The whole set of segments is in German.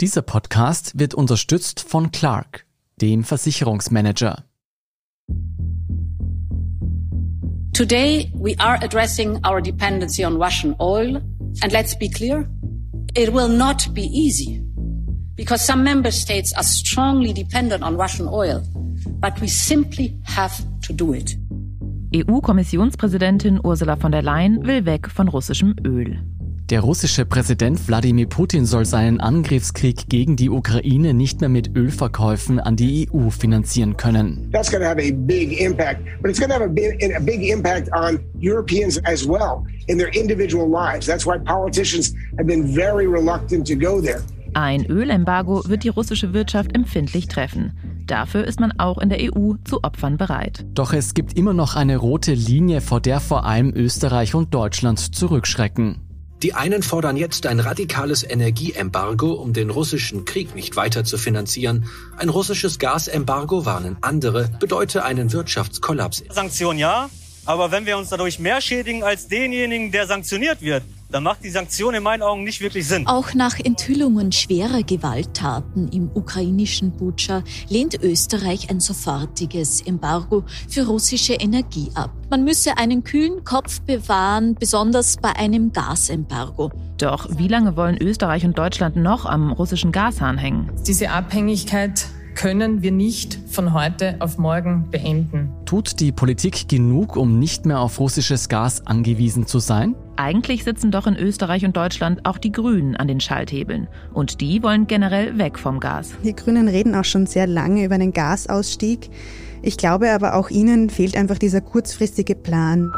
Dieser Podcast wird unterstützt von Clark, dem Versicherungsmanager. Today we are addressing our dependency on Russian oil and let's be clear, it will not be easy because some member states are strongly dependent on Russian oil, but we simply have to do it. EU-Kommissionspräsidentin Ursula von der Leyen will weg von russischem Öl. Der russische Präsident Wladimir Putin soll seinen Angriffskrieg gegen die Ukraine nicht mehr mit Ölverkäufen an die EU finanzieren können. That's going to have a big impact, but it's going to have a big, a big impact on Europeans as well in their individual lives. That's why politicians have been very reluctant to go there. Ein Ölembargo wird die russische Wirtschaft empfindlich treffen. Dafür ist man auch in der EU zu Opfern bereit. Doch es gibt immer noch eine rote Linie, vor der vor allem Österreich und Deutschland zurückschrecken. Die einen fordern jetzt ein radikales Energieembargo, um den russischen Krieg nicht weiter zu finanzieren. Ein russisches Gasembargo, warnen andere, bedeute einen Wirtschaftskollaps. Sanktionen ja, aber wenn wir uns dadurch mehr schädigen als denjenigen, der sanktioniert wird, dann macht die Sanktion in meinen Augen nicht wirklich Sinn. Auch nach Enthüllungen schwerer Gewalttaten im ukrainischen Butscha lehnt Österreich ein sofortiges Embargo für russische Energie ab. Man müsse einen kühlen Kopf bewahren, besonders bei einem Gasembargo. Doch wie lange wollen Österreich und Deutschland noch am russischen Gashahn hängen? Diese Abhängigkeit können wir nicht von heute auf morgen beenden. Tut die Politik genug, um nicht mehr auf russisches Gas angewiesen zu sein? Eigentlich sitzen doch in Österreich und Deutschland auch die Grünen an den Schalthebeln. Und die wollen generell weg vom Gas. Die Grünen reden auch schon sehr lange über einen Gasausstieg. Ich glaube aber auch ihnen fehlt einfach dieser kurzfristige Plan.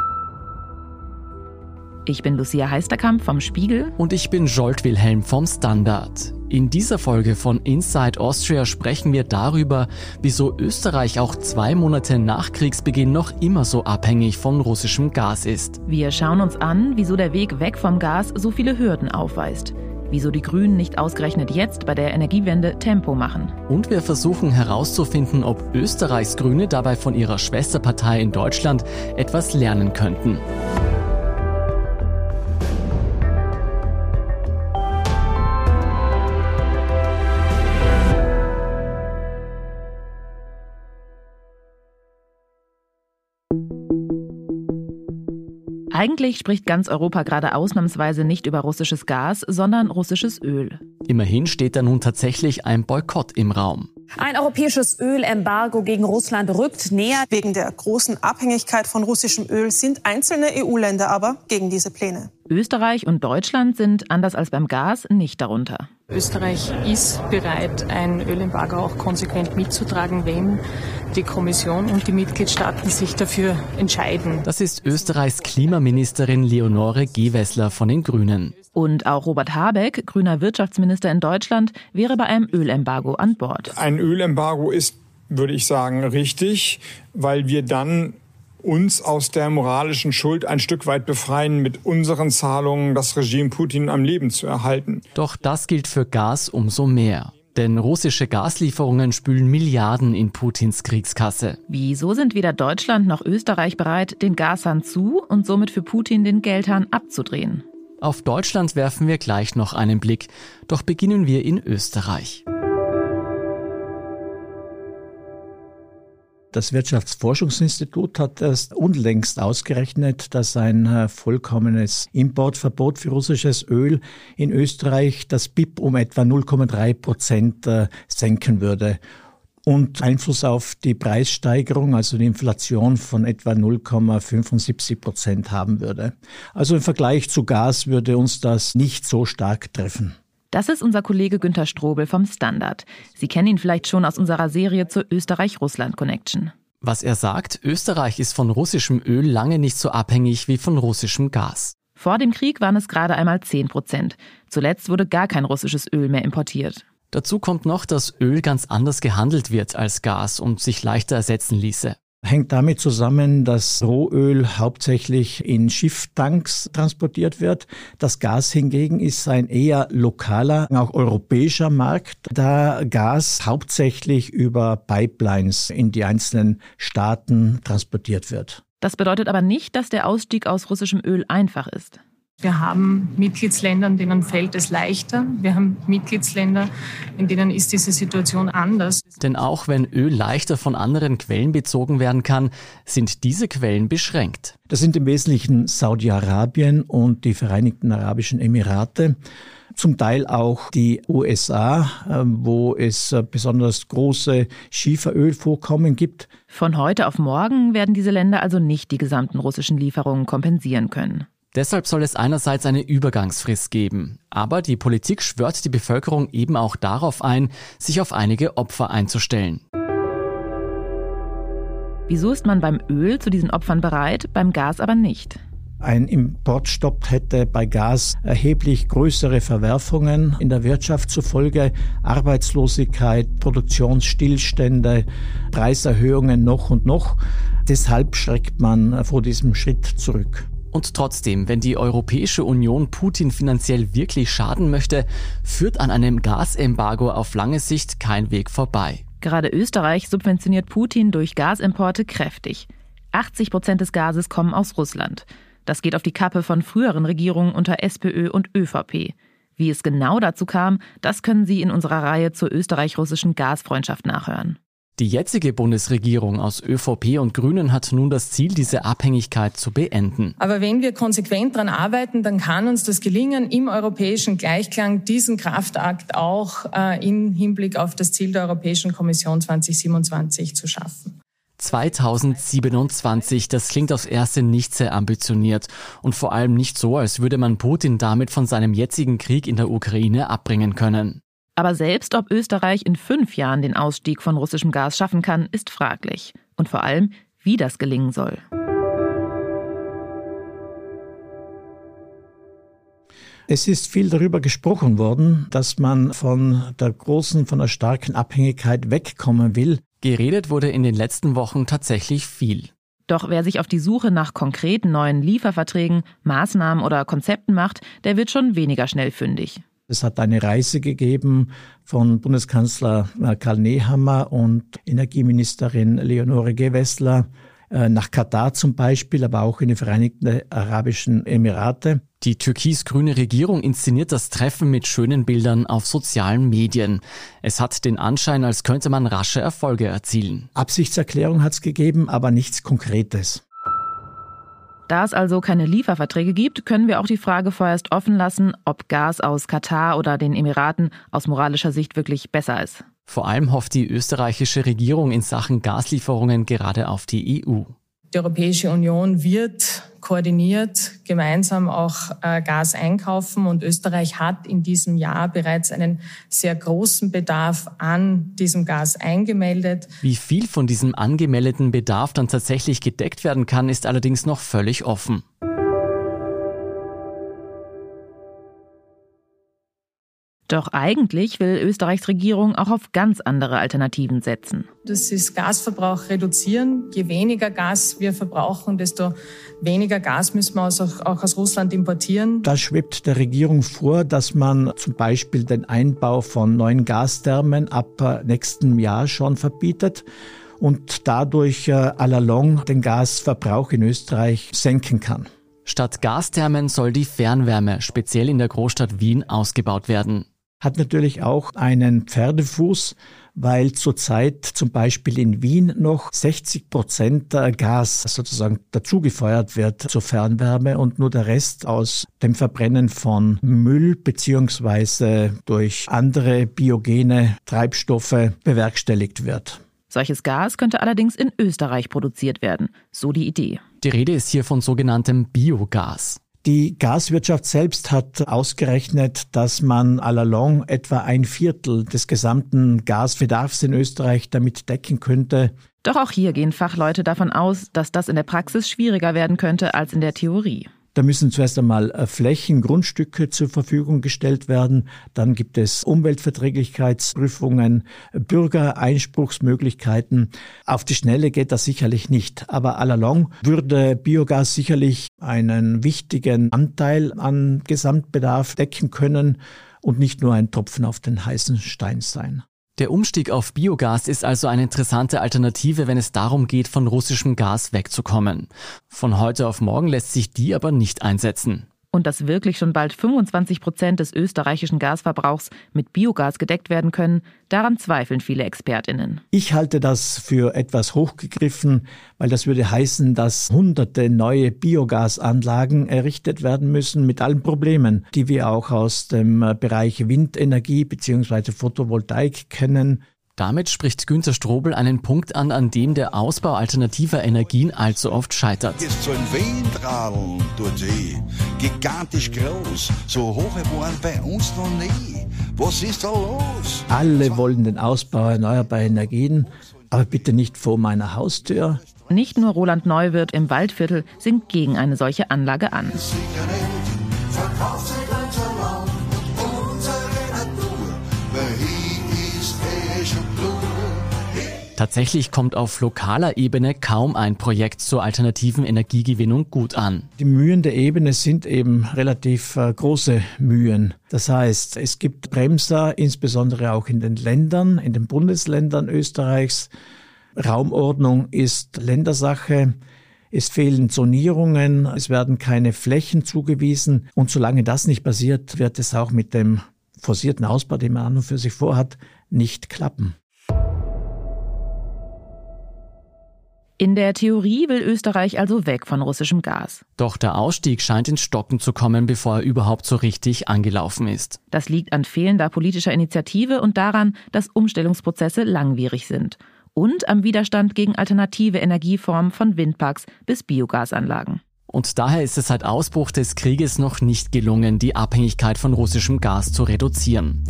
Ich bin Lucia Heisterkamp vom Spiegel. Und ich bin Jolt Wilhelm vom Standard. In dieser Folge von Inside Austria sprechen wir darüber, wieso Österreich auch zwei Monate nach Kriegsbeginn noch immer so abhängig von russischem Gas ist. Wir schauen uns an, wieso der Weg weg vom Gas so viele Hürden aufweist. Wieso die Grünen nicht ausgerechnet jetzt bei der Energiewende Tempo machen. Und wir versuchen herauszufinden, ob Österreichs Grüne dabei von ihrer Schwesterpartei in Deutschland etwas lernen könnten. Eigentlich spricht ganz Europa gerade ausnahmsweise nicht über russisches Gas, sondern russisches Öl. Immerhin steht da nun tatsächlich ein Boykott im Raum. Ein europäisches Ölembargo gegen Russland rückt näher. Wegen der großen Abhängigkeit von russischem Öl sind einzelne EU-Länder aber gegen diese Pläne. Österreich und Deutschland sind, anders als beim Gas, nicht darunter. Österreich ist bereit, ein Ölembargo auch konsequent mitzutragen, wenn die Kommission und die Mitgliedstaaten sich dafür entscheiden. Das ist Österreichs Klimaministerin Leonore Gewessler von den Grünen. Und auch Robert Habeck, grüner Wirtschaftsminister in Deutschland, wäre bei einem Ölembargo an Bord. Ein Ölembargo ist, würde ich sagen, richtig, weil wir dann uns aus der moralischen Schuld ein Stück weit befreien, mit unseren Zahlungen das Regime Putin am Leben zu erhalten. Doch das gilt für Gas umso mehr. Denn russische Gaslieferungen spülen Milliarden in Putins Kriegskasse. Wieso sind weder Deutschland noch Österreich bereit, den Gashahn zu und somit für Putin den Geldhahn abzudrehen? Auf Deutschland werfen wir gleich noch einen Blick, doch beginnen wir in Österreich. Das Wirtschaftsforschungsinstitut hat erst unlängst ausgerechnet, dass ein äh, vollkommenes Importverbot für russisches Öl in Österreich das BIP um etwa 0,3 Prozent äh, senken würde und Einfluss auf die Preissteigerung, also die Inflation von etwa 0,75 Prozent haben würde. Also im Vergleich zu Gas würde uns das nicht so stark treffen. Das ist unser Kollege Günter Strobel vom Standard. Sie kennen ihn vielleicht schon aus unserer Serie zur Österreich-Russland-Connection. Was er sagt, Österreich ist von russischem Öl lange nicht so abhängig wie von russischem Gas. Vor dem Krieg waren es gerade einmal 10 Prozent. Zuletzt wurde gar kein russisches Öl mehr importiert. Dazu kommt noch, dass Öl ganz anders gehandelt wird als Gas und sich leichter ersetzen ließe hängt damit zusammen, dass Rohöl hauptsächlich in Schifftanks transportiert wird. Das Gas hingegen ist ein eher lokaler, auch europäischer Markt, da Gas hauptsächlich über Pipelines in die einzelnen Staaten transportiert wird. Das bedeutet aber nicht, dass der Ausstieg aus russischem Öl einfach ist. Wir haben Mitgliedsländer, in denen fällt es leichter. Wir haben Mitgliedsländer, in denen ist diese Situation anders. Denn auch wenn Öl leichter von anderen Quellen bezogen werden kann, sind diese Quellen beschränkt. Das sind im Wesentlichen Saudi-Arabien und die Vereinigten Arabischen Emirate zum Teil auch die USA, ähm, wo es äh, besonders große Schieferölvorkommen gibt. Von heute auf morgen werden diese Länder also nicht die gesamten russischen Lieferungen kompensieren können. Deshalb soll es einerseits eine Übergangsfrist geben, aber die Politik schwört die Bevölkerung eben auch darauf ein, sich auf einige Opfer einzustellen. Wieso ist man beim Öl zu diesen Opfern bereit, beim Gas aber nicht? Ein Importstopp hätte bei Gas erheblich größere Verwerfungen in der Wirtschaft zur Folge. Arbeitslosigkeit, Produktionsstillstände, Preiserhöhungen noch und noch. Deshalb schreckt man vor diesem Schritt zurück. Und trotzdem, wenn die Europäische Union Putin finanziell wirklich schaden möchte, führt an einem Gasembargo auf lange Sicht kein Weg vorbei. Gerade Österreich subventioniert Putin durch Gasimporte kräftig. 80 Prozent des Gases kommen aus Russland. Das geht auf die Kappe von früheren Regierungen unter SPÖ und ÖVP. Wie es genau dazu kam, das können Sie in unserer Reihe zur österreich-russischen Gasfreundschaft nachhören. Die jetzige Bundesregierung aus ÖVP und Grünen hat nun das Ziel, diese Abhängigkeit zu beenden. Aber wenn wir konsequent daran arbeiten, dann kann uns das gelingen, im europäischen Gleichklang diesen Kraftakt auch äh, im Hinblick auf das Ziel der Europäischen Kommission 2027 zu schaffen. 2027, das klingt aufs erste nicht sehr ambitioniert und vor allem nicht so, als würde man Putin damit von seinem jetzigen Krieg in der Ukraine abbringen können. Aber selbst ob Österreich in fünf Jahren den Ausstieg von russischem Gas schaffen kann, ist fraglich. Und vor allem, wie das gelingen soll. Es ist viel darüber gesprochen worden, dass man von der großen, von der starken Abhängigkeit wegkommen will. Geredet wurde in den letzten Wochen tatsächlich viel. Doch wer sich auf die Suche nach konkreten neuen Lieferverträgen, Maßnahmen oder Konzepten macht, der wird schon weniger schnell fündig. Es hat eine Reise gegeben von Bundeskanzler äh, Karl Nehammer und Energieministerin Leonore Gewessler äh, nach Katar zum Beispiel, aber auch in die Vereinigten Arabischen Emirate. Die türkis-grüne Regierung inszeniert das Treffen mit schönen Bildern auf sozialen Medien. Es hat den Anschein, als könnte man rasche Erfolge erzielen. Absichtserklärung hat es gegeben, aber nichts Konkretes. Da es also keine Lieferverträge gibt, können wir auch die Frage vorerst offen lassen, ob Gas aus Katar oder den Emiraten aus moralischer Sicht wirklich besser ist. Vor allem hofft die österreichische Regierung in Sachen Gaslieferungen gerade auf die EU. Die Europäische Union wird koordiniert gemeinsam auch äh, Gas einkaufen und Österreich hat in diesem Jahr bereits einen sehr großen Bedarf an diesem Gas eingemeldet. Wie viel von diesem angemeldeten Bedarf dann tatsächlich gedeckt werden kann, ist allerdings noch völlig offen. Doch eigentlich will Österreichs Regierung auch auf ganz andere Alternativen setzen. Das ist Gasverbrauch reduzieren. Je weniger Gas wir verbrauchen, desto weniger Gas müssen wir auch aus Russland importieren. Da schwebt der Regierung vor, dass man zum Beispiel den Einbau von neuen Gasthermen ab nächstem Jahr schon verbietet und dadurch äh, à la longue den Gasverbrauch in Österreich senken kann. Statt Gasthermen soll die Fernwärme speziell in der Großstadt Wien ausgebaut werden hat natürlich auch einen Pferdefuß, weil zurzeit zum Beispiel in Wien noch 60 Prozent Gas sozusagen dazugefeuert wird zur Fernwärme und nur der Rest aus dem Verbrennen von Müll beziehungsweise durch andere biogene Treibstoffe bewerkstelligt wird. Solches Gas könnte allerdings in Österreich produziert werden, so die Idee. Die Rede ist hier von sogenanntem Biogas. Die Gaswirtschaft selbst hat ausgerechnet, dass man à la longue etwa ein Viertel des gesamten Gasbedarfs in Österreich damit decken könnte. Doch auch hier gehen Fachleute davon aus, dass das in der Praxis schwieriger werden könnte als in der Theorie. Da müssen zuerst einmal äh, Flächen, Grundstücke zur Verfügung gestellt werden. Dann gibt es Umweltverträglichkeitsprüfungen, Bürgereinspruchsmöglichkeiten. Auf die Schnelle geht das sicherlich nicht. Aber à la longue würde Biogas sicherlich einen wichtigen Anteil an Gesamtbedarf decken können und nicht nur ein Tropfen auf den heißen Stein sein. Der Umstieg auf Biogas ist also eine interessante Alternative, wenn es darum geht, von russischem Gas wegzukommen. Von heute auf morgen lässt sich die aber nicht einsetzen. Und dass wirklich schon bald 25 Prozent des österreichischen Gasverbrauchs mit Biogas gedeckt werden können, daran zweifeln viele Expertinnen. Ich halte das für etwas hochgegriffen, weil das würde heißen, dass hunderte neue Biogasanlagen errichtet werden müssen mit allen Problemen, die wir auch aus dem Bereich Windenergie bzw. Photovoltaik kennen. Damit spricht Günter Strobel einen Punkt an, an dem der Ausbau alternativer Energien allzu oft scheitert. Ist so ein Windradeln durch die, gigantisch groß, so hoch waren bei uns noch nie. Was ist da los? Alle wollen den Ausbau erneuerbarer Energien, aber bitte nicht vor meiner Haustür. Nicht nur Roland Neuwirth im Waldviertel singt gegen eine solche Anlage an. Tatsächlich kommt auf lokaler Ebene kaum ein Projekt zur alternativen Energiegewinnung gut an. Die Mühen der Ebene sind eben relativ äh, große Mühen. Das heißt, es gibt Bremser, insbesondere auch in den Ländern, in den Bundesländern Österreichs. Raumordnung ist Ländersache. Es fehlen Zonierungen, es werden keine Flächen zugewiesen und solange das nicht passiert, wird es auch mit dem forcierten Ausbau, den man an und für sich vorhat, nicht klappen. In der Theorie will Österreich also weg von russischem Gas. Doch der Ausstieg scheint ins Stocken zu kommen, bevor er überhaupt so richtig angelaufen ist. Das liegt an fehlender politischer Initiative und daran, dass Umstellungsprozesse langwierig sind. Und am Widerstand gegen alternative Energieformen von Windparks bis Biogasanlagen. Und daher ist es seit Ausbruch des Krieges noch nicht gelungen, die Abhängigkeit von russischem Gas zu reduzieren.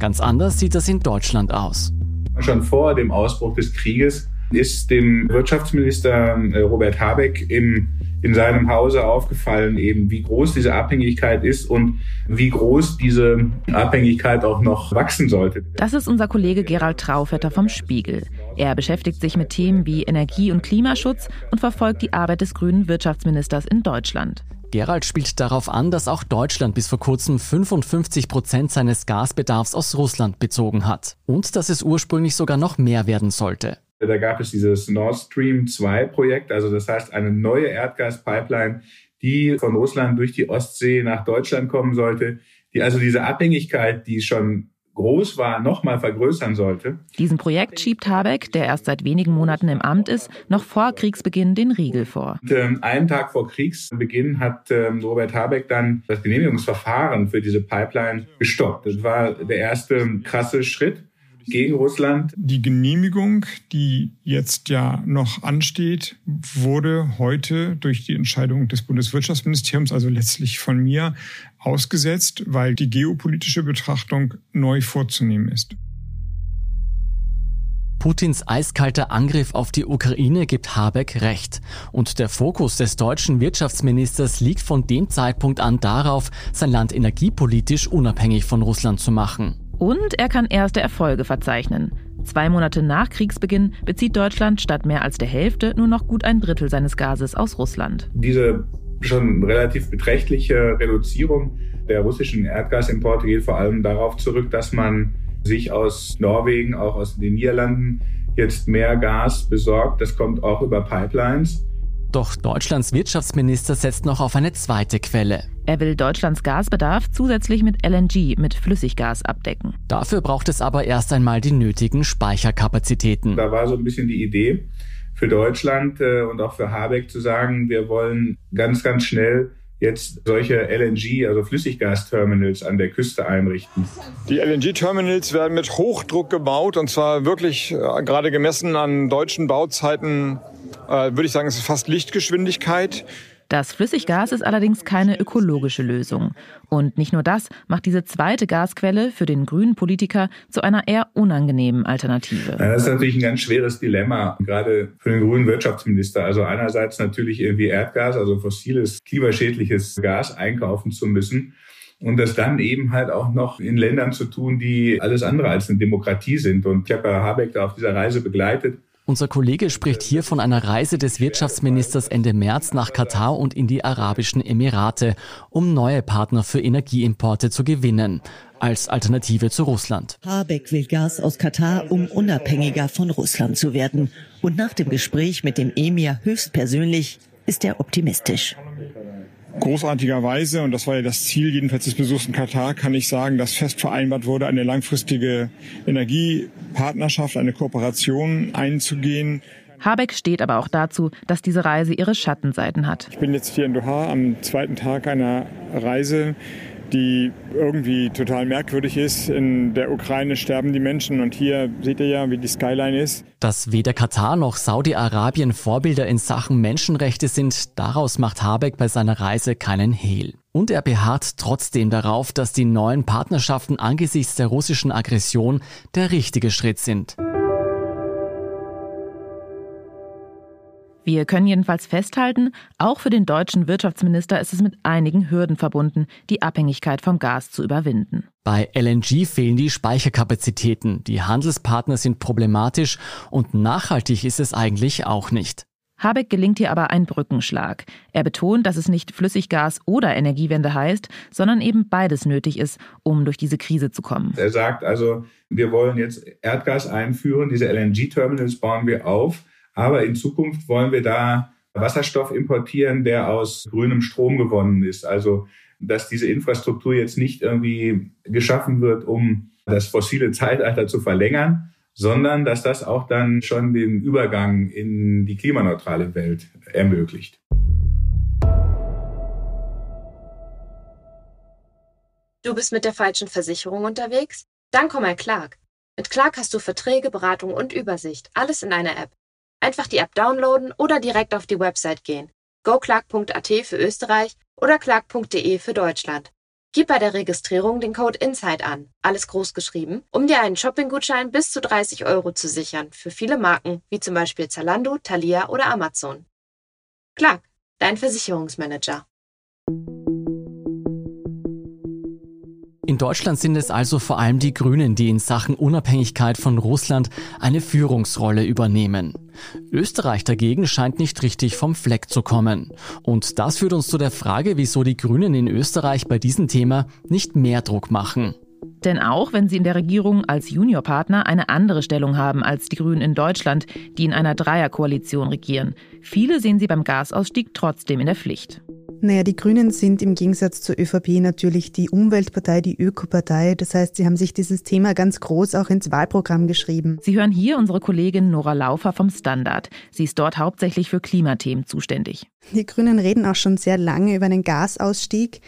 Ganz anders sieht das in Deutschland aus. Schon vor dem Ausbruch des Krieges ist dem Wirtschaftsminister äh, Robert Habeck im, in seinem Hause aufgefallen, eben wie groß diese Abhängigkeit ist und wie groß diese Abhängigkeit auch noch wachsen sollte. Das ist unser Kollege Gerald Traufetter vom Spiegel. Er beschäftigt sich mit Themen wie Energie- und Klimaschutz und verfolgt die Arbeit des grünen Wirtschaftsministers in Deutschland. Gerald spielt darauf an, dass auch Deutschland bis vor kurzem 55 Prozent seines Gasbedarfs aus Russland bezogen hat und dass es ursprünglich sogar noch mehr werden sollte. Da gab es dieses Nord Stream 2 Projekt, also das heißt eine neue Erdgaspipeline, die von Russland durch die Ostsee nach Deutschland kommen sollte, die also diese Abhängigkeit, die schon groß war, nochmal vergrößern sollte. Diesem Projekt schiebt Habeck, der erst seit wenigen Monaten im Amt ist, noch vor Kriegsbeginn den Riegel vor. Und, ähm, einen Tag vor Kriegsbeginn hat ähm, Robert Habeck dann das Genehmigungsverfahren für diese Pipeline gestoppt. Das war der erste krasse Schritt gegen Russland. Die Genehmigung, die jetzt ja noch ansteht, wurde heute durch die Entscheidung des Bundeswirtschaftsministeriums, also letztlich von mir, ausgesetzt, weil die geopolitische Betrachtung neu vorzunehmen ist. Putins eiskalter Angriff auf die Ukraine gibt Habeck recht. Und der Fokus des deutschen Wirtschaftsministers liegt von dem Zeitpunkt an darauf, sein Land energiepolitisch unabhängig von Russland zu machen. Und er kann erste Erfolge verzeichnen. Zwei Monate nach Kriegsbeginn bezieht Deutschland statt mehr als der Hälfte nur noch gut ein Drittel seines Gases aus Russland. Diese schon relativ beträchtliche Reduzierung der russischen Erdgasimporte geht vor allem darauf zurück, dass man sich aus Norwegen, auch aus den Niederlanden jetzt mehr Gas besorgt. Das kommt auch über Pipelines. Doch Deutschlands Wirtschaftsminister setzt noch auf eine zweite Quelle. Er will Deutschlands Gasbedarf zusätzlich mit LNG, mit Flüssiggas abdecken. Dafür braucht es aber erst einmal die nötigen Speicherkapazitäten. Da war so ein bisschen die Idee für Deutschland äh, und auch für Habeck zu sagen, wir wollen ganz, ganz schnell jetzt solche LNG, also Flüssiggasterminals an der Küste einrichten. Die LNG-Terminals werden mit Hochdruck gebaut und zwar wirklich äh, gerade gemessen an deutschen Bauzeiten äh, würde ich sagen, es ist fast Lichtgeschwindigkeit. Das Flüssiggas ist allerdings keine ökologische Lösung. Und nicht nur das macht diese zweite Gasquelle für den grünen Politiker zu einer eher unangenehmen Alternative. Das ist natürlich ein ganz schweres Dilemma, gerade für den grünen Wirtschaftsminister. Also einerseits natürlich irgendwie Erdgas, also fossiles, klimaschädliches Gas einkaufen zu müssen. Und das dann eben halt auch noch in Ländern zu tun, die alles andere als eine Demokratie sind. Und ich habe Habeck da auf dieser Reise begleitet. Unser Kollege spricht hier von einer Reise des Wirtschaftsministers Ende März nach Katar und in die Arabischen Emirate, um neue Partner für Energieimporte zu gewinnen, als Alternative zu Russland. Habeck will Gas aus Katar, um unabhängiger von Russland zu werden. Und nach dem Gespräch mit dem Emir höchstpersönlich ist er optimistisch. Großartigerweise, und das war ja das Ziel jedenfalls des Besuchs in Katar, kann ich sagen, dass fest vereinbart wurde, eine langfristige Energiepartnerschaft, eine Kooperation einzugehen. Habeck steht aber auch dazu, dass diese Reise ihre Schattenseiten hat. Ich bin jetzt hier in Doha am zweiten Tag einer Reise, die irgendwie total merkwürdig ist. In der Ukraine sterben die Menschen und hier seht ihr ja, wie die Skyline ist. Dass weder Katar noch Saudi-Arabien Vorbilder in Sachen Menschenrechte sind, daraus macht Habeck bei seiner Reise keinen Hehl. Und er beharrt trotzdem darauf, dass die neuen Partnerschaften angesichts der russischen Aggression der richtige Schritt sind. Wir können jedenfalls festhalten, auch für den deutschen Wirtschaftsminister ist es mit einigen Hürden verbunden, die Abhängigkeit vom Gas zu überwinden. Bei LNG fehlen die Speicherkapazitäten, die Handelspartner sind problematisch und nachhaltig ist es eigentlich auch nicht. Habeck gelingt hier aber ein Brückenschlag. Er betont, dass es nicht Flüssiggas oder Energiewende heißt, sondern eben beides nötig ist, um durch diese Krise zu kommen. Er sagt also, wir wollen jetzt Erdgas einführen, diese LNG-Terminals bauen wir auf. Aber in Zukunft wollen wir da Wasserstoff importieren, der aus grünem Strom gewonnen ist. Also, dass diese Infrastruktur jetzt nicht irgendwie geschaffen wird, um das fossile Zeitalter zu verlängern, sondern dass das auch dann schon den Übergang in die klimaneutrale Welt ermöglicht. Du bist mit der falschen Versicherung unterwegs? Dann komm mal Clark. Mit Clark hast du Verträge, Beratung und Übersicht, alles in einer App. Einfach die App downloaden oder direkt auf die Website gehen. goclark.at für Österreich oder clark.de für Deutschland. Gib bei der Registrierung den Code INSIDE an, alles groß geschrieben, um dir einen Shopping-Gutschein bis zu 30 Euro zu sichern für viele Marken wie zum Beispiel Zalando, Thalia oder Amazon. Clark, dein Versicherungsmanager. In Deutschland sind es also vor allem die Grünen, die in Sachen Unabhängigkeit von Russland eine Führungsrolle übernehmen. Österreich dagegen scheint nicht richtig vom Fleck zu kommen. Und das führt uns zu der Frage, wieso die Grünen in Österreich bei diesem Thema nicht mehr Druck machen. Denn auch wenn sie in der Regierung als Juniorpartner eine andere Stellung haben als die Grünen in Deutschland, die in einer Dreierkoalition regieren, viele sehen sie beim Gasausstieg trotzdem in der Pflicht. Naja, die Grünen sind im Gegensatz zur ÖVP natürlich die Umweltpartei, die Ökopartei. Das heißt, sie haben sich dieses Thema ganz groß auch ins Wahlprogramm geschrieben. Sie hören hier unsere Kollegin Nora Laufer vom Standard. Sie ist dort hauptsächlich für Klimathemen zuständig. Die Grünen reden auch schon sehr lange über einen Gasausstieg.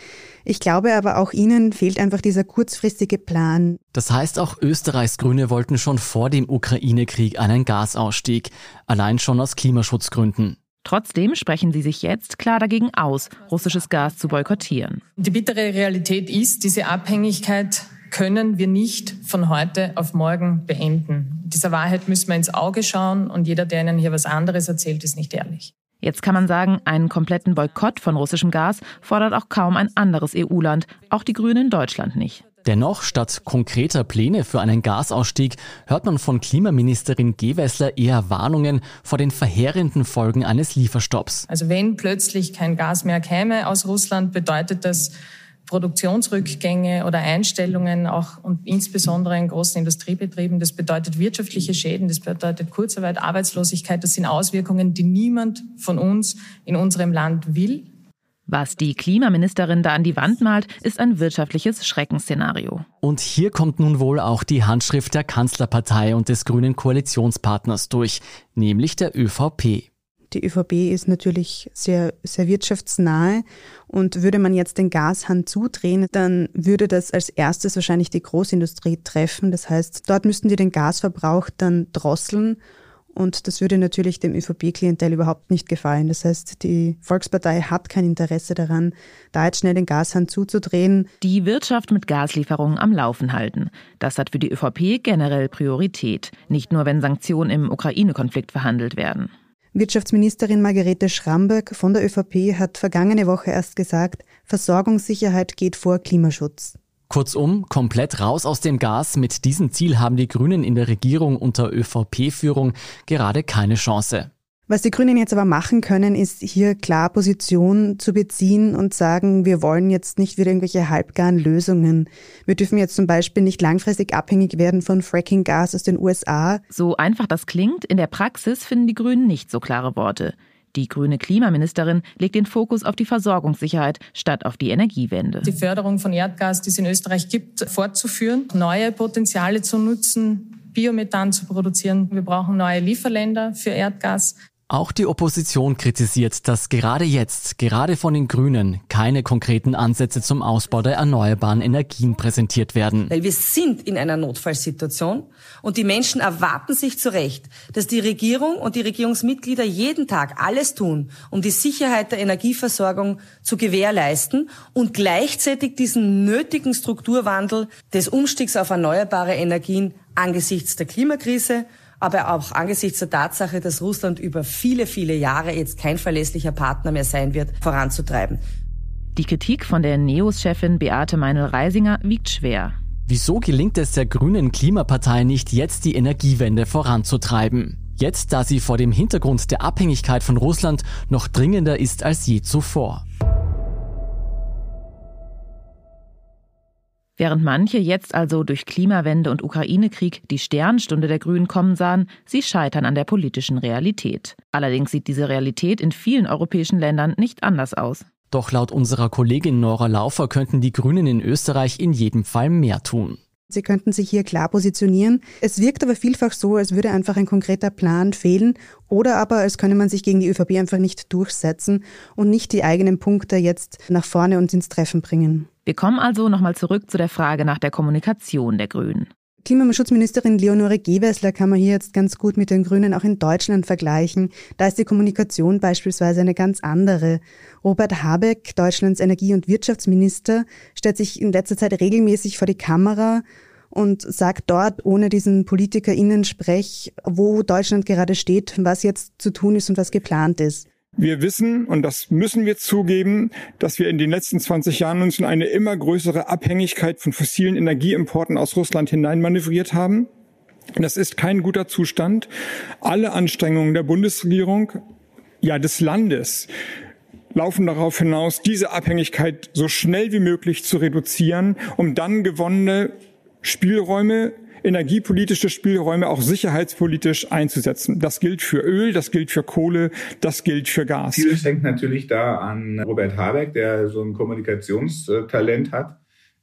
Ich glaube aber auch ihnen fehlt einfach dieser kurzfristige Plan. Das heißt, auch Österreichs Grüne wollten schon vor dem Ukraine-Krieg einen Gasausstieg, allein schon aus Klimaschutzgründen. Trotzdem sprechen sie sich jetzt klar dagegen aus, russisches Gas zu boykottieren. Die bittere Realität ist, diese Abhängigkeit können wir nicht von heute auf morgen beenden. Dieser Wahrheit müssen wir ins Auge schauen und jeder, der Ihnen hier was anderes erzählt, ist nicht ehrlich. Jetzt kann man sagen, einen kompletten Boykott von russischem Gas fordert auch kaum ein anderes EU-Land, auch die Grünen in Deutschland nicht. Dennoch, statt konkreter Pläne für einen Gasausstieg, hört man von Klimaministerin Gewessler eher Warnungen vor den verheerenden Folgen eines Lieferstopps. Also wenn plötzlich kein Gas mehr käme aus Russland, bedeutet das Produktionsrückgänge oder Einstellungen auch und insbesondere in großen Industriebetrieben. Das bedeutet wirtschaftliche Schäden, das bedeutet Kurzarbeit, Arbeitslosigkeit. Das sind Auswirkungen, die niemand von uns in unserem Land will. Was die Klimaministerin da an die Wand malt, ist ein wirtschaftliches Schreckensszenario. Und hier kommt nun wohl auch die Handschrift der Kanzlerpartei und des grünen Koalitionspartners durch, nämlich der ÖVP. Die ÖVP ist natürlich sehr, sehr wirtschaftsnahe und würde man jetzt den Gashahn zudrehen, dann würde das als erstes wahrscheinlich die Großindustrie treffen. Das heißt, dort müssten die den Gasverbrauch dann drosseln und das würde natürlich dem ÖVP-Klientel überhaupt nicht gefallen. Das heißt, die Volkspartei hat kein Interesse daran, da jetzt schnell den Gashahn zuzudrehen. Die Wirtschaft mit Gaslieferungen am Laufen halten. Das hat für die ÖVP generell Priorität. Nicht nur, wenn Sanktionen im Ukraine-Konflikt verhandelt werden. Wirtschaftsministerin Margarete Schramberg von der ÖVP hat vergangene Woche erst gesagt, Versorgungssicherheit geht vor Klimaschutz. Kurzum, komplett raus aus dem Gas. Mit diesem Ziel haben die Grünen in der Regierung unter ÖVP-Führung gerade keine Chance. Was die Grünen jetzt aber machen können, ist hier klar Position zu beziehen und sagen, wir wollen jetzt nicht wieder irgendwelche halbgaren Lösungen. Wir dürfen jetzt zum Beispiel nicht langfristig abhängig werden von Fracking-Gas aus den USA. So einfach das klingt, in der Praxis finden die Grünen nicht so klare Worte. Die grüne Klimaministerin legt den Fokus auf die Versorgungssicherheit statt auf die Energiewende. Die Förderung von Erdgas, die es in Österreich gibt, fortzuführen, neue Potenziale zu nutzen, Biomethan zu produzieren. Wir brauchen neue Lieferländer für Erdgas. Auch die Opposition kritisiert, dass gerade jetzt, gerade von den Grünen, keine konkreten Ansätze zum Ausbau der erneuerbaren Energien präsentiert werden. Weil wir sind in einer Notfallsituation und die Menschen erwarten sich zu Recht, dass die Regierung und die Regierungsmitglieder jeden Tag alles tun, um die Sicherheit der Energieversorgung zu gewährleisten und gleichzeitig diesen nötigen Strukturwandel des Umstiegs auf erneuerbare Energien angesichts der Klimakrise aber auch angesichts der Tatsache, dass Russland über viele, viele Jahre jetzt kein verlässlicher Partner mehr sein wird, voranzutreiben. Die Kritik von der NEOS-Chefin Beate Meinl-Reisinger wiegt schwer. Wieso gelingt es der grünen Klimapartei nicht, jetzt die Energiewende voranzutreiben? Jetzt, da sie vor dem Hintergrund der Abhängigkeit von Russland noch dringender ist als je zuvor. Während manche jetzt also durch Klimawende und Ukraine-Krieg die Sternstunde der Grünen kommen sahen, sie scheitern an der politischen Realität. Allerdings sieht diese Realität in vielen europäischen Ländern nicht anders aus. Doch laut unserer Kollegin Nora Laufer könnten die Grünen in Österreich in jedem Fall mehr tun. Sie könnten sich hier klar positionieren. Es wirkt aber vielfach so, als würde einfach ein konkreter Plan fehlen oder aber als könne man sich gegen die ÖVP einfach nicht durchsetzen und nicht die eigenen Punkte jetzt nach vorne und ins Treffen bringen. Wir kommen also nochmal zurück zu der Frage nach der Kommunikation der Grünen. Klimaschutzministerin Leonore Gewessler kann man hier jetzt ganz gut mit den Grünen auch in Deutschland vergleichen. Da ist die Kommunikation beispielsweise eine ganz andere. Robert Habeck, Deutschlands Energie- und Wirtschaftsminister, stellt sich in letzter Zeit regelmäßig vor die Kamera und sagt dort ohne diesen PolitikerInnen-Sprech, wo Deutschland gerade steht, was jetzt zu tun ist und was geplant ist. Wir wissen, und das müssen wir zugeben, dass wir in den letzten 20 Jahren uns in eine immer größere Abhängigkeit von fossilen Energieimporten aus Russland hineinmanövriert haben. Das ist kein guter Zustand. Alle Anstrengungen der Bundesregierung, ja des Landes, laufen darauf hinaus, diese Abhängigkeit so schnell wie möglich zu reduzieren, um dann gewonnene Spielräume energiepolitische Spielräume auch sicherheitspolitisch einzusetzen. Das gilt für Öl, das gilt für Kohle, das gilt für Gas. Vieles hängt natürlich da an Robert Habeck, der so ein Kommunikationstalent hat,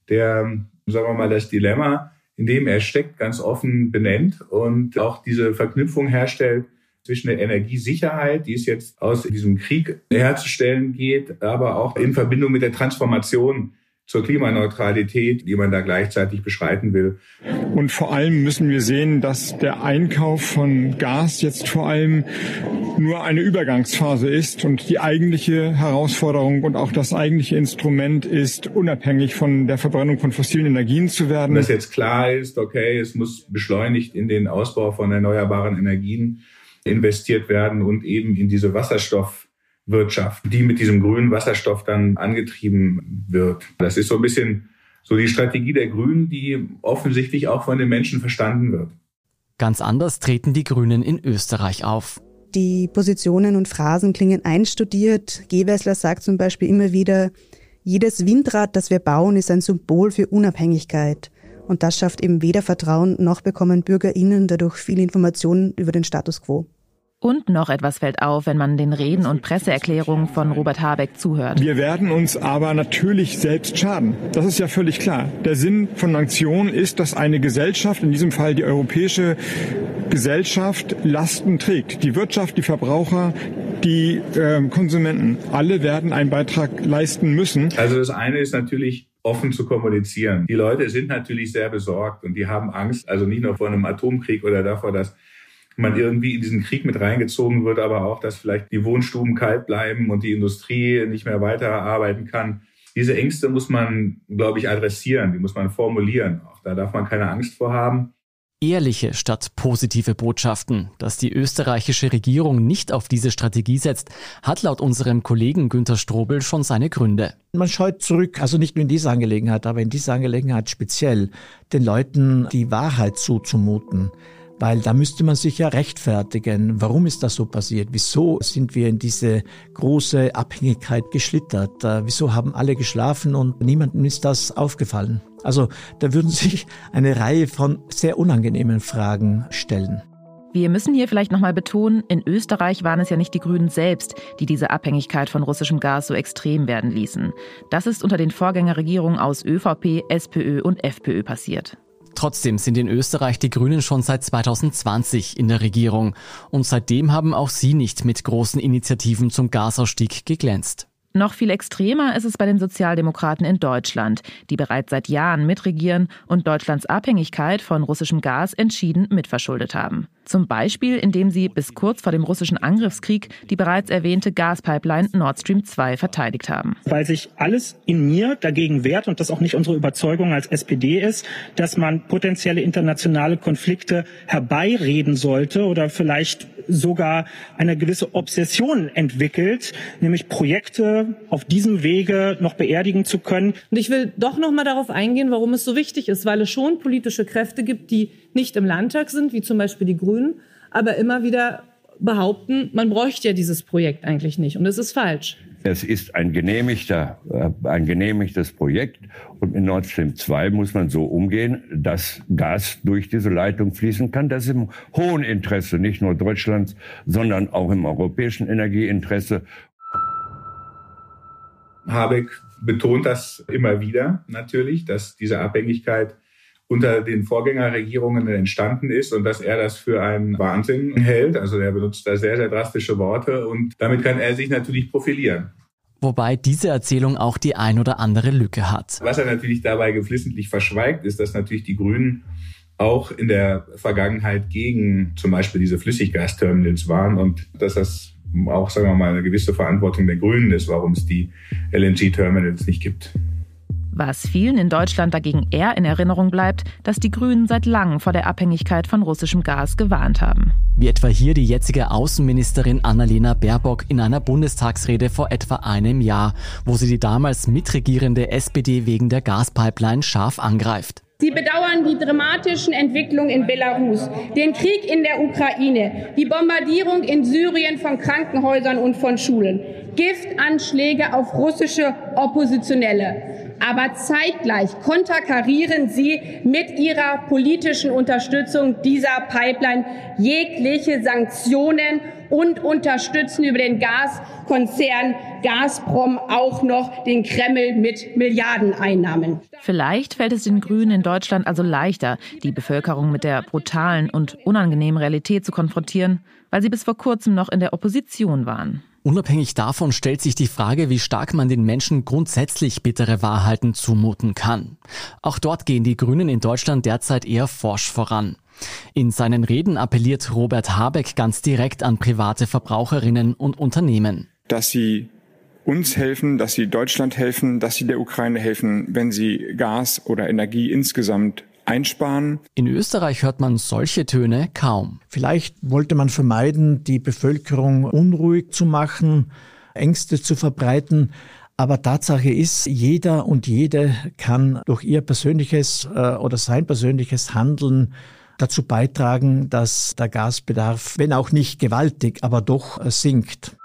der, sagen wir mal, das Dilemma, in dem er steckt, ganz offen benennt und auch diese Verknüpfung herstellt zwischen der Energiesicherheit, die es jetzt aus diesem Krieg herzustellen geht, aber auch in Verbindung mit der Transformation zur Klimaneutralität, die man da gleichzeitig beschreiten will. Und vor allem müssen wir sehen, dass der Einkauf von Gas jetzt vor allem nur eine Übergangsphase ist und die eigentliche Herausforderung und auch das eigentliche Instrument ist, unabhängig von der Verbrennung von fossilen Energien zu werden. Dass jetzt klar ist, okay, es muss beschleunigt in den Ausbau von erneuerbaren Energien investiert werden und eben in diese Wasserstoff Wirtschaft, die mit diesem grünen Wasserstoff dann angetrieben wird. Das ist so ein bisschen so die Strategie der Grünen, die offensichtlich auch von den Menschen verstanden wird. Ganz anders treten die Grünen in Österreich auf. Die Positionen und Phrasen klingen einstudiert. Gewessler sagt zum Beispiel immer wieder, jedes Windrad, das wir bauen, ist ein Symbol für Unabhängigkeit. Und das schafft eben weder Vertrauen noch bekommen BürgerInnen dadurch viel Informationen über den Status quo. Und noch etwas fällt auf, wenn man den Reden und Presseerklärungen von Robert Habeck zuhört. Wir werden uns aber natürlich selbst schaden. Das ist ja völlig klar. Der Sinn von Sanktionen ist, dass eine Gesellschaft, in diesem Fall die europäische Gesellschaft, Lasten trägt. Die Wirtschaft, die Verbraucher, die äh, Konsumenten. Alle werden einen Beitrag leisten müssen. Also das eine ist natürlich offen zu kommunizieren. Die Leute sind natürlich sehr besorgt und die haben Angst, also nicht nur vor einem Atomkrieg oder davor, dass man irgendwie in diesen Krieg mit reingezogen wird, aber auch, dass vielleicht die Wohnstuben kalt bleiben und die Industrie nicht mehr weiterarbeiten kann. Diese Ängste muss man, glaube ich, adressieren, die muss man formulieren. Auch da darf man keine Angst vor haben. Ehrliche statt positive Botschaften. Dass die österreichische Regierung nicht auf diese Strategie setzt, hat laut unserem Kollegen Günter Strobel schon seine Gründe. Man scheut zurück, also nicht nur in dieser Angelegenheit, aber in dieser Angelegenheit speziell, den Leuten die Wahrheit zuzumuten. Weil da müsste man sich ja rechtfertigen, warum ist das so passiert? Wieso sind wir in diese große Abhängigkeit geschlittert? Äh, wieso haben alle geschlafen und niemandem ist das aufgefallen? Also da würden sich eine Reihe von sehr unangenehmen Fragen stellen. Wir müssen hier vielleicht nochmal betonen, in Österreich waren es ja nicht die Grünen selbst, die diese Abhängigkeit von russischem Gas so extrem werden ließen. Das ist unter den Vorgängerregierungen aus ÖVP, SPÖ und FPÖ passiert. Trotzdem sind in Österreich die Grünen schon seit 2020 in der Regierung und seitdem haben auch sie nicht mit großen Initiativen zum Gasausstieg geglänzt. Noch viel extremer ist es bei den Sozialdemokraten in Deutschland, die bereits seit Jahren mitregieren und Deutschlands Abhängigkeit von russischem Gas entschieden mitverschuldet haben. Zum Beispiel, indem sie bis kurz vor dem russischen Angriffskrieg die bereits erwähnte Gaspipeline Nord Stream 2 verteidigt haben. Weil sich alles in mir dagegen wehrt und das auch nicht unsere Überzeugung als SPD ist, dass man potenzielle internationale Konflikte herbeireden sollte oder vielleicht sogar eine gewisse Obsession entwickelt, nämlich Projekte auf diesem Wege noch beerdigen zu können. Und ich will doch noch mal darauf eingehen, warum es so wichtig ist, weil es schon politische Kräfte gibt, die nicht im Landtag sind, wie zum Beispiel die Grünen, aber immer wieder behaupten, man bräuchte ja dieses Projekt eigentlich nicht. Und es ist falsch. Es ist ein genehmigter, äh, ein genehmigtes Projekt. Und mit Nord Stream 2 muss man so umgehen, dass Gas durch diese Leitung fließen kann. Das ist im hohen Interesse nicht nur Deutschlands, sondern auch im europäischen Energieinteresse. Habeck betont das immer wieder natürlich, dass diese Abhängigkeit unter den Vorgängerregierungen entstanden ist und dass er das für einen Wahnsinn hält. Also er benutzt da sehr, sehr drastische Worte und damit kann er sich natürlich profilieren. Wobei diese Erzählung auch die ein oder andere Lücke hat. Was er natürlich dabei geflissentlich verschweigt, ist, dass natürlich die Grünen auch in der Vergangenheit gegen zum Beispiel diese Flüssiggasterminals waren und dass das auch, sagen wir mal, eine gewisse Verantwortung der Grünen ist, warum es die LNG-Terminals nicht gibt. Was vielen in Deutschland dagegen eher in Erinnerung bleibt, dass die Grünen seit langem vor der Abhängigkeit von russischem Gas gewarnt haben. Wie etwa hier die jetzige Außenministerin Annalena Baerbock in einer Bundestagsrede vor etwa einem Jahr, wo sie die damals mitregierende SPD wegen der Gaspipeline scharf angreift. Sie bedauern die dramatischen Entwicklungen in Belarus, den Krieg in der Ukraine, die Bombardierung in Syrien von Krankenhäusern und von Schulen, Giftanschläge auf russische Oppositionelle aber zeitgleich konterkarieren sie mit ihrer politischen Unterstützung dieser Pipeline jegliche Sanktionen und unterstützen über den Gaskonzern Gazprom auch noch den Kreml mit Milliardeneinnahmen. Vielleicht fällt es den Grünen in Deutschland also leichter, die Bevölkerung mit der brutalen und unangenehmen Realität zu konfrontieren, weil sie bis vor kurzem noch in der Opposition waren. Unabhängig davon stellt sich die Frage, wie stark man den Menschen grundsätzlich bittere Wahrheiten zumuten kann. Auch dort gehen die Grünen in Deutschland derzeit eher forsch voran. In seinen Reden appelliert Robert Habeck ganz direkt an private Verbraucherinnen und Unternehmen. Dass sie uns helfen, dass sie Deutschland helfen, dass sie der Ukraine helfen, wenn sie Gas oder Energie insgesamt einsparen. In Österreich hört man solche Töne kaum. Vielleicht wollte man vermeiden, die Bevölkerung unruhig zu machen, Ängste zu verbreiten. Aber Tatsache ist, jeder und jede kann durch ihr persönliches äh, oder sein persönliches Handeln dazu beitragen, dass der Gasbedarf, wenn auch nicht gewaltig, aber doch äh, sinkt.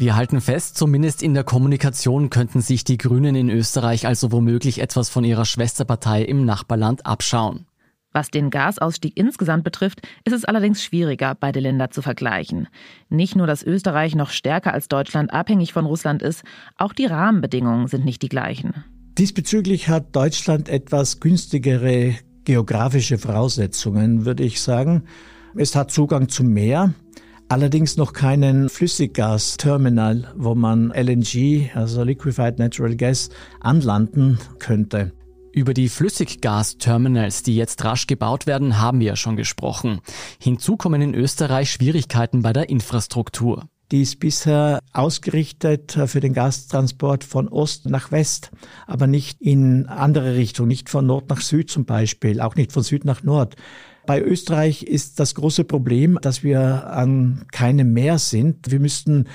Wir halten fest, zumindest in der Kommunikation könnten sich die Grünen in Österreich also womöglich etwas von ihrer Schwesterpartei im Nachbarland abschauen. Was den Gasausstieg insgesamt betrifft, ist es allerdings schwieriger, beide Länder zu vergleichen. Nicht nur, dass Österreich noch stärker als Deutschland abhängig von Russland ist, auch die Rahmenbedingungen sind nicht die gleichen. Diesbezüglich hat Deutschland etwas günstigere geografische Voraussetzungen, würde ich sagen. Es hat Zugang zum Meer, allerdings noch keinen Flüssiggas-Terminal, wo man LNG, also Liquefied Natural Gas, anlanden könnte. Über die Flüssiggas-Terminals, die jetzt rasch gebaut werden, haben wir ja schon gesprochen. Hinzu kommen in Österreich Schwierigkeiten bei der Infrastruktur. Die ist bisher ausgerichtet für den Gastransport von Ost nach West, aber nicht in andere Richtung, nicht von Nord nach Süd zum Beispiel, auch nicht von Süd nach Nord. Bei Österreich ist das große Problem, dass wir an keinem Meer sind. Wir müssten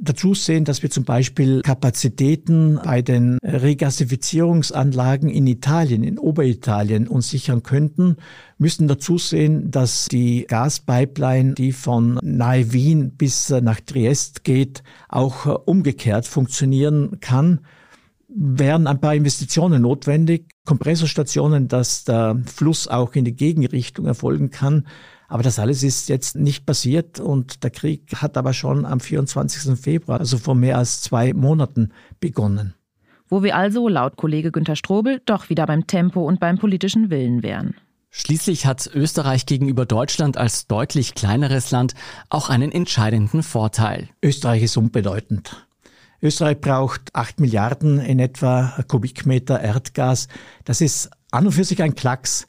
dazu sehen, dass wir zum Beispiel Kapazitäten bei den Regasifizierungsanlagen in Italien, in Oberitalien uns sichern könnten, müssen dazu sehen, dass die Gaspipeline, die von nahe Wien bis nach Triest geht, auch umgekehrt funktionieren kann wären ein paar Investitionen notwendig. Kompressorstationen, dass der Fluss auch in die Gegenrichtung erfolgen kann. Aber das alles ist jetzt nicht passiert und der Krieg hat aber schon am 24. Februar, also vor mehr als zwei Monaten, begonnen. Wo wir also, laut Kollege Günter Strobel, doch wieder beim Tempo und beim politischen Willen wären. Schließlich hat Österreich gegenüber Deutschland als deutlich kleineres Land auch einen entscheidenden Vorteil. Österreich ist unbedeutend. Österreich braucht acht Milliarden in etwa Kubikmeter Erdgas. Das ist an und für sich ein Klacks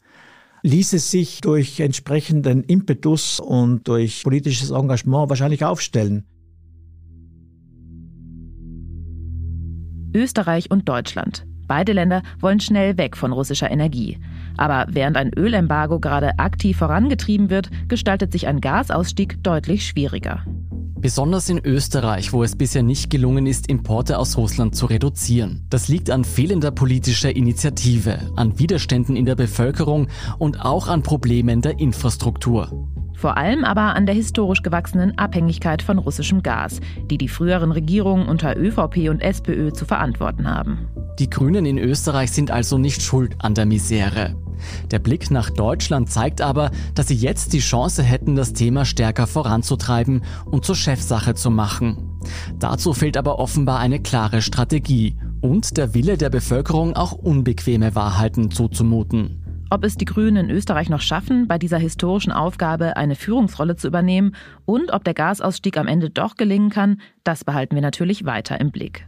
ließe sich durch entsprechenden Impetus und durch politisches Engagement wahrscheinlich aufstellen. Österreich und Deutschland. Beide Länder wollen schnell weg von russischer Energie. Aber während ein Ölembargo gerade aktiv vorangetrieben wird, gestaltet sich ein Gasausstieg deutlich schwieriger. Besonders in Österreich, wo es bisher nicht gelungen ist, Importe aus Russland zu reduzieren. Das liegt an fehlender politischer Initiative, an Widerständen in der Bevölkerung und auch an Problemen der Infrastruktur. Vor allem aber an der historisch gewachsenen Abhängigkeit von russischem Gas, die die früheren Regierungen unter ÖVP und SPÖ zu verantworten haben. Die Grünen in Österreich sind also nicht schuld an der Misere. Der Blick nach Deutschland zeigt aber, dass sie jetzt die Chance hätten, das Thema stärker voranzutreiben und zur Chefsache zu machen. Dazu fehlt aber offenbar eine klare Strategie und der Wille der Bevölkerung, auch unbequeme Wahrheiten zuzumuten. Ob es die Grünen in Österreich noch schaffen, bei dieser historischen Aufgabe eine Führungsrolle zu übernehmen und ob der Gasausstieg am Ende doch gelingen kann, das behalten wir natürlich weiter im Blick.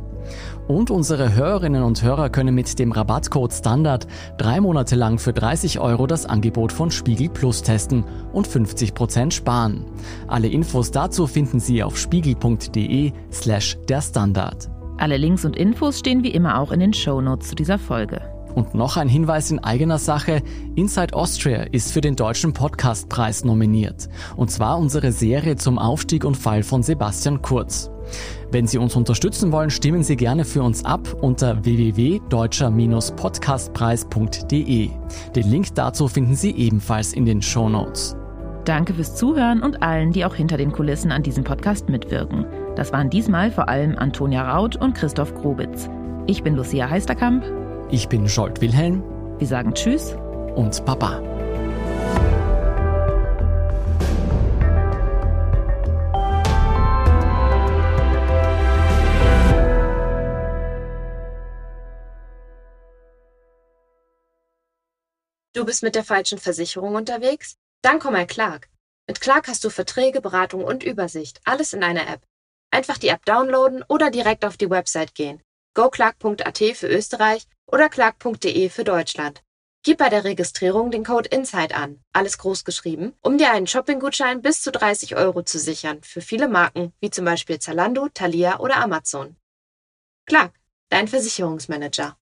Und unsere Hörerinnen und Hörer können mit dem Rabattcode Standard drei Monate lang für 30 Euro das Angebot von Spiegel Plus testen und 50 Prozent sparen. Alle Infos dazu finden Sie auf spiegel.de slash der Standard. Alle Links und Infos stehen wie immer auch in den Shownotes zu dieser Folge. Und noch ein Hinweis in eigener Sache. Inside Austria ist für den Deutschen Podcastpreis nominiert. Und zwar unsere Serie zum Aufstieg und Fall von Sebastian Kurz. Wenn Sie uns unterstützen wollen, stimmen Sie gerne für uns ab unter www.deutscher-podcastpreis.de. Den Link dazu finden Sie ebenfalls in den Show Notes. Danke fürs Zuhören und allen, die auch hinter den Kulissen an diesem Podcast mitwirken. Das waren diesmal vor allem Antonia Raut und Christoph Grobitz. Ich bin Lucia Heisterkamp. Ich bin Scholt Wilhelm. Wir sagen Tschüss und Baba. Du bist mit der falschen Versicherung unterwegs? Dann komm mal Clark. Mit Clark hast du Verträge, Beratung und Übersicht, alles in einer App. Einfach die App downloaden oder direkt auf die Website gehen. goclark.at für Österreich oder clark.de für Deutschland. Gib bei der Registrierung den Code INSIDE an, alles groß geschrieben, um dir einen Shopping-Gutschein bis zu 30 Euro zu sichern für viele Marken, wie zum Beispiel Zalando, Thalia oder Amazon. Clark, dein Versicherungsmanager.